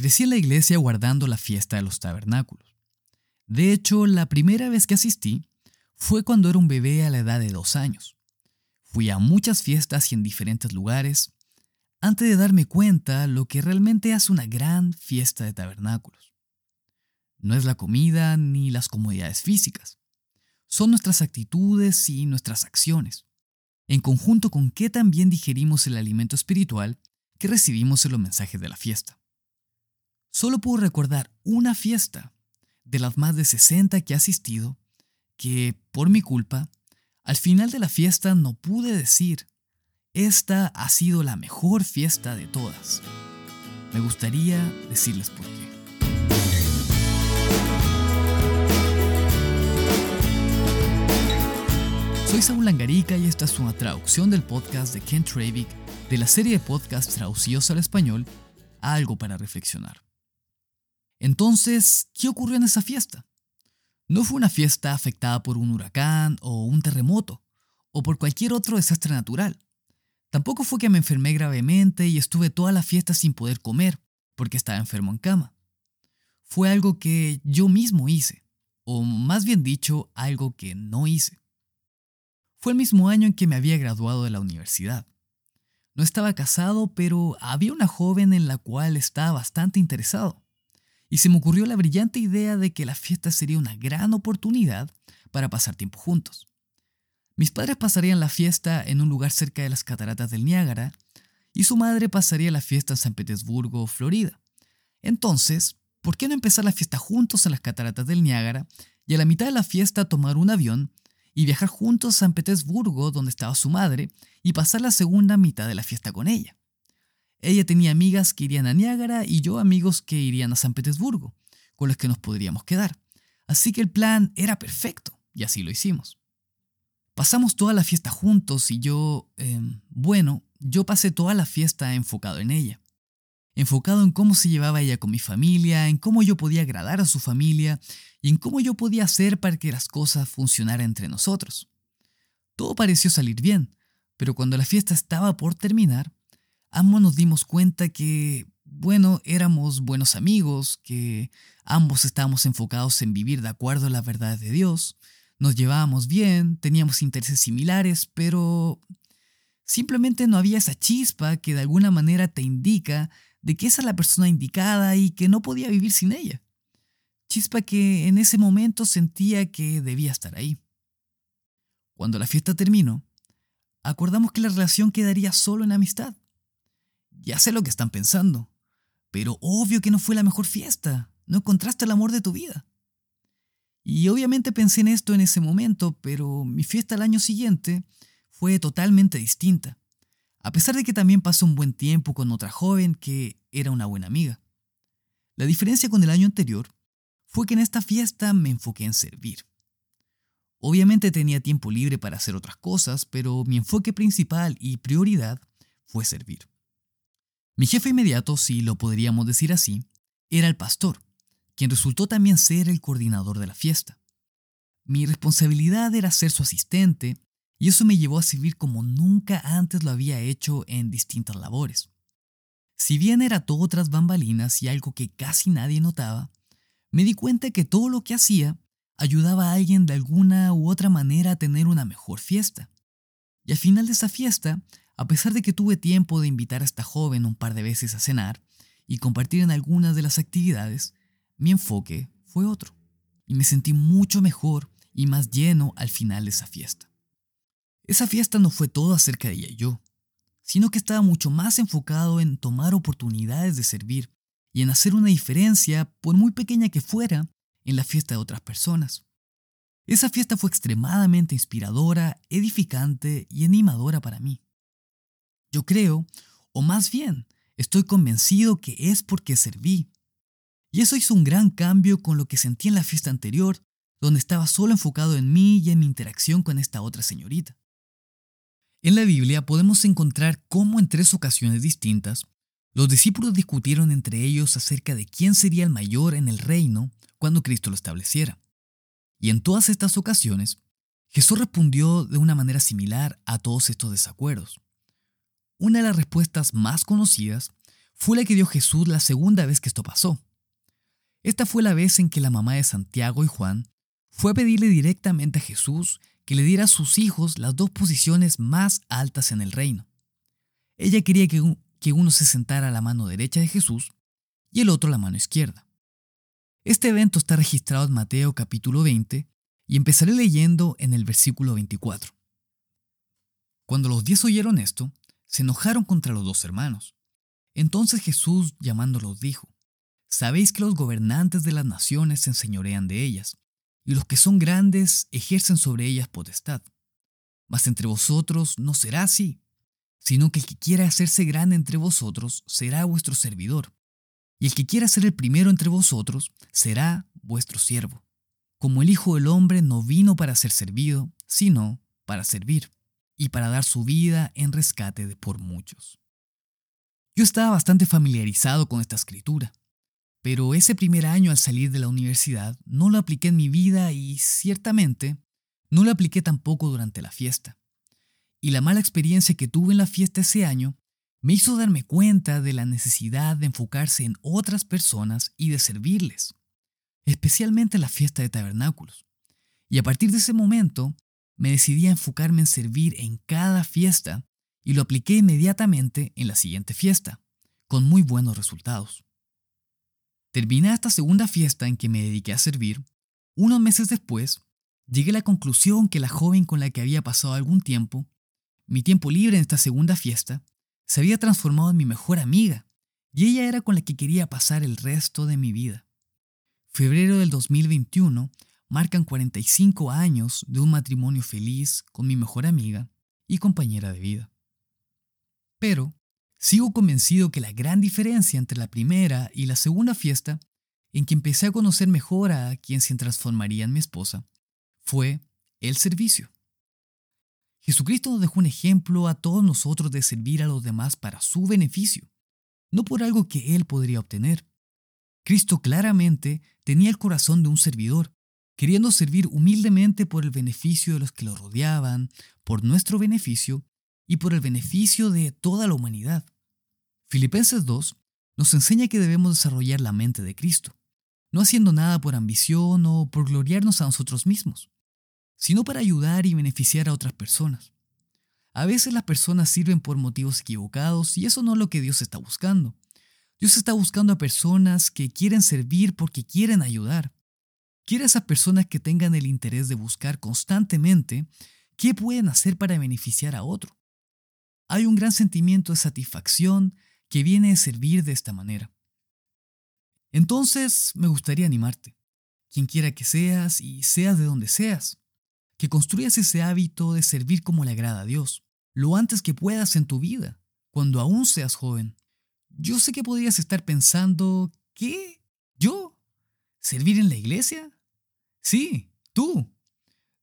Crecí en la iglesia guardando la fiesta de los tabernáculos. De hecho, la primera vez que asistí fue cuando era un bebé a la edad de dos años. Fui a muchas fiestas y en diferentes lugares antes de darme cuenta lo que realmente hace una gran fiesta de tabernáculos. No es la comida ni las comodidades físicas, son nuestras actitudes y nuestras acciones, en conjunto con qué también digerimos el alimento espiritual que recibimos en los mensajes de la fiesta. Solo puedo recordar una fiesta de las más de 60 que he asistido que, por mi culpa, al final de la fiesta no pude decir, esta ha sido la mejor fiesta de todas. Me gustaría decirles por qué. Soy Saúl Langarica y esta es una traducción del podcast de Kent Ravik de la serie de podcasts traducidos al español Algo para reflexionar. Entonces, ¿qué ocurrió en esa fiesta? No fue una fiesta afectada por un huracán o un terremoto o por cualquier otro desastre natural. Tampoco fue que me enfermé gravemente y estuve toda la fiesta sin poder comer porque estaba enfermo en cama. Fue algo que yo mismo hice, o más bien dicho, algo que no hice. Fue el mismo año en que me había graduado de la universidad. No estaba casado, pero había una joven en la cual estaba bastante interesado. Y se me ocurrió la brillante idea de que la fiesta sería una gran oportunidad para pasar tiempo juntos. Mis padres pasarían la fiesta en un lugar cerca de las cataratas del Niágara y su madre pasaría la fiesta en San Petersburgo, Florida. Entonces, ¿por qué no empezar la fiesta juntos en las cataratas del Niágara y a la mitad de la fiesta tomar un avión y viajar juntos a San Petersburgo, donde estaba su madre, y pasar la segunda mitad de la fiesta con ella. Ella tenía amigas que irían a Niágara y yo amigos que irían a San Petersburgo, con los que nos podríamos quedar. Así que el plan era perfecto, y así lo hicimos. Pasamos toda la fiesta juntos y yo, em, bueno, yo pasé toda la fiesta enfocado en ella enfocado en cómo se llevaba ella con mi familia, en cómo yo podía agradar a su familia y en cómo yo podía hacer para que las cosas funcionaran entre nosotros. Todo pareció salir bien, pero cuando la fiesta estaba por terminar, ambos nos dimos cuenta que, bueno, éramos buenos amigos, que ambos estábamos enfocados en vivir de acuerdo a la verdad de Dios, nos llevábamos bien, teníamos intereses similares, pero simplemente no había esa chispa que de alguna manera te indica de que esa es la persona indicada y que no podía vivir sin ella. Chispa que en ese momento sentía que debía estar ahí. Cuando la fiesta terminó, acordamos que la relación quedaría solo en amistad. Ya sé lo que están pensando, pero obvio que no fue la mejor fiesta, no encontraste el amor de tu vida. Y obviamente pensé en esto en ese momento, pero mi fiesta al año siguiente fue totalmente distinta a pesar de que también pasó un buen tiempo con otra joven que era una buena amiga. La diferencia con el año anterior fue que en esta fiesta me enfoqué en servir. Obviamente tenía tiempo libre para hacer otras cosas, pero mi enfoque principal y prioridad fue servir. Mi jefe inmediato, si lo podríamos decir así, era el pastor, quien resultó también ser el coordinador de la fiesta. Mi responsabilidad era ser su asistente y eso me llevó a servir como nunca antes lo había hecho en distintas labores. Si bien era todo tras bambalinas y algo que casi nadie notaba, me di cuenta que todo lo que hacía ayudaba a alguien de alguna u otra manera a tener una mejor fiesta. Y al final de esa fiesta, a pesar de que tuve tiempo de invitar a esta joven un par de veces a cenar y compartir en algunas de las actividades, mi enfoque fue otro. Y me sentí mucho mejor y más lleno al final de esa fiesta. Esa fiesta no fue todo acerca de ella y yo, sino que estaba mucho más enfocado en tomar oportunidades de servir y en hacer una diferencia, por muy pequeña que fuera, en la fiesta de otras personas. Esa fiesta fue extremadamente inspiradora, edificante y animadora para mí. Yo creo, o más bien, estoy convencido que es porque serví. Y eso hizo un gran cambio con lo que sentí en la fiesta anterior, donde estaba solo enfocado en mí y en mi interacción con esta otra señorita. En la Biblia podemos encontrar cómo en tres ocasiones distintas los discípulos discutieron entre ellos acerca de quién sería el mayor en el reino cuando Cristo lo estableciera. Y en todas estas ocasiones, Jesús respondió de una manera similar a todos estos desacuerdos. Una de las respuestas más conocidas fue la que dio Jesús la segunda vez que esto pasó. Esta fue la vez en que la mamá de Santiago y Juan fue a pedirle directamente a Jesús que le diera a sus hijos las dos posiciones más altas en el reino. Ella quería que, uno se sentara a la mano derecha de Jesús y el otro a la mano izquierda. Este evento está registrado en Mateo capítulo 20 y empezaré leyendo en el versículo 24. Cuando los diez oyeron esto, se enojaron contra los dos hermanos. Entonces Jesús, llamándolos, dijo, Sabéis que los gobernantes de las naciones se enseñorean de ellas, y los que son grandes ejercen sobre ellas potestad. Mas entre vosotros no será así, sino que el que quiera hacerse grande entre vosotros será vuestro servidor, y el que quiera ser el primero entre vosotros será vuestro siervo. Como el Hijo del Hombre no vino para ser servido, sino para servir, y para dar su vida en rescate de por muchos. Yo estaba bastante familiarizado con esta escritura, pero ese primer año al salir de la universidad no lo apliqué en mi vida y ciertamente no lo apliqué tampoco durante la fiesta. Y la mala experiencia que tuve en la fiesta ese año me hizo darme cuenta de la necesidad de enfocarse en otras personas y de servirles, especialmente en la fiesta de tabernáculos. Y a partir de ese momento me decidí a enfocarme en servir en cada fiesta y lo apliqué inmediatamente en la siguiente fiesta, con muy buenos resultados. Terminada esta segunda fiesta en que me dediqué a servir, unos meses después, llegué a la conclusión que la joven con la que había pasado algún tiempo, mi tiempo libre en esta segunda fiesta, se había transformado en mi mejor amiga, y ella era con la que quería pasar el resto de mi vida. Febrero del 2021 marcan 45 años de un matrimonio feliz con mi mejor amiga y compañera de vida. Pero sigo convencido que la gran diferencia entre la primera y la segunda fiesta, en que empecé a conocer mejor a quien se transformaría en mi esposa, fue el servicio. Jesucristo nos dejó un ejemplo a todos nosotros de servir a los demás para su beneficio, no por algo que Él podría obtener. Cristo claramente tenía el corazón de un servidor, queriendo servir humildemente por el beneficio de los que lo rodeaban, por nuestro beneficio y por el beneficio de toda la humanidad. Filipenses 2 nos enseña que debemos desarrollar la mente de Cristo, no haciendo nada por ambición o por gloriarnos a nosotros mismos, sino para ayudar y beneficiar a otras personas. A veces las personas sirven por motivos equivocados y eso no es lo que Dios está buscando. Dios está buscando a personas que quieren servir porque quieren ayudar. Quiere a personas que tengan el interés de buscar constantemente qué pueden hacer para beneficiar a otro hay un gran sentimiento de satisfacción que viene de servir de esta manera. Entonces, me gustaría animarte, quien quiera que seas y seas de donde seas, que construyas ese hábito de servir como le agrada a Dios, lo antes que puedas en tu vida, cuando aún seas joven. Yo sé que podrías estar pensando, ¿qué? ¿Yo? ¿Servir en la iglesia? Sí, tú.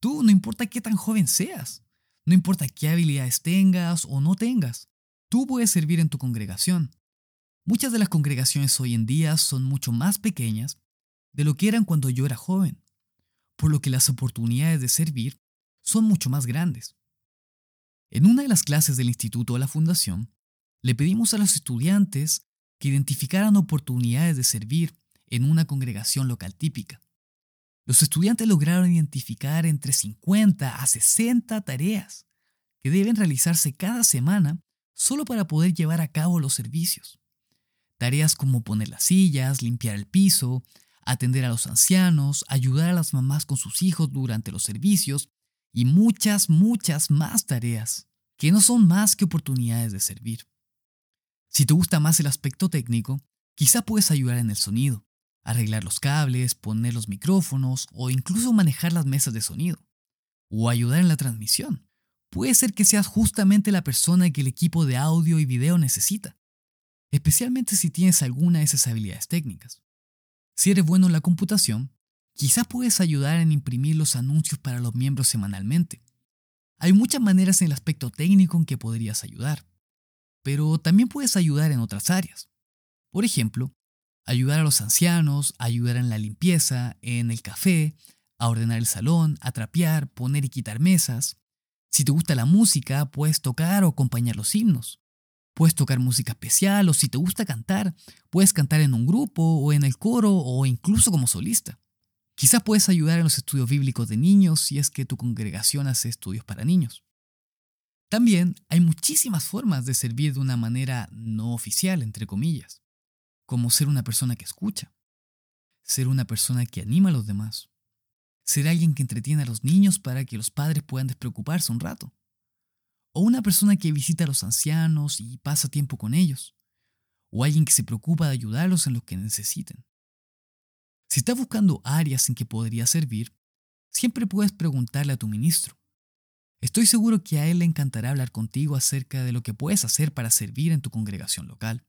Tú, no importa qué tan joven seas. No importa qué habilidades tengas o no tengas, tú puedes servir en tu congregación. Muchas de las congregaciones hoy en día son mucho más pequeñas de lo que eran cuando yo era joven, por lo que las oportunidades de servir son mucho más grandes. En una de las clases del Instituto de la Fundación, le pedimos a los estudiantes que identificaran oportunidades de servir en una congregación local típica. Los estudiantes lograron identificar entre 50 a 60 tareas que deben realizarse cada semana solo para poder llevar a cabo los servicios. Tareas como poner las sillas, limpiar el piso, atender a los ancianos, ayudar a las mamás con sus hijos durante los servicios y muchas, muchas más tareas que no son más que oportunidades de servir. Si te gusta más el aspecto técnico, quizá puedes ayudar en el sonido, arreglar los cables, poner los micrófonos o incluso manejar las mesas de sonido. O ayudar en la transmisión. Puede ser que seas justamente la persona que el equipo de audio y video necesita, especialmente si tienes alguna de esas habilidades técnicas. Si eres bueno en la computación, quizás puedes ayudar en imprimir los anuncios para los miembros semanalmente. Hay muchas maneras en el aspecto técnico en que podrías ayudar, pero también puedes ayudar en otras áreas. Por ejemplo, ayudar a los ancianos, ayudar en la limpieza, en el café, a ordenar el salón, a trapear, poner y quitar mesas. Si te gusta la música, puedes tocar o acompañar los himnos. Puedes tocar música especial o si te gusta cantar, puedes cantar en un grupo o en el coro o incluso como solista. Quizás puedes ayudar en los estudios bíblicos de niños si es que tu congregación hace estudios para niños. También hay muchísimas formas de servir de una manera no oficial, entre comillas, como ser una persona que escucha, ser una persona que anima a los demás, ser alguien que entretiene a los niños para que los padres puedan despreocuparse un rato, o una persona que visita a los ancianos y pasa tiempo con ellos, o alguien que se preocupa de ayudarlos en lo que necesiten. Si estás buscando áreas en que podría servir, siempre puedes preguntarle a tu ministro. Estoy seguro que a él le encantará hablar contigo acerca de lo que puedes hacer para servir en tu congregación local.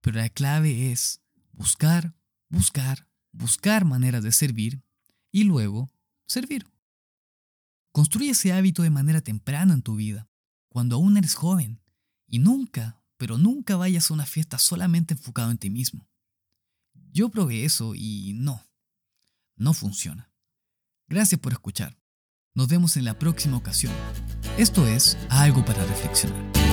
Pero la clave es buscar, buscar, buscar maneras de servir y luego servir. Construye ese hábito de manera temprana en tu vida, cuando aún eres joven, y nunca, pero nunca vayas a una fiesta solamente enfocado en ti mismo. Yo probé eso y no, no funciona. Gracias por escuchar. Nos vemos en la próxima ocasión. Esto es algo para reflexionar.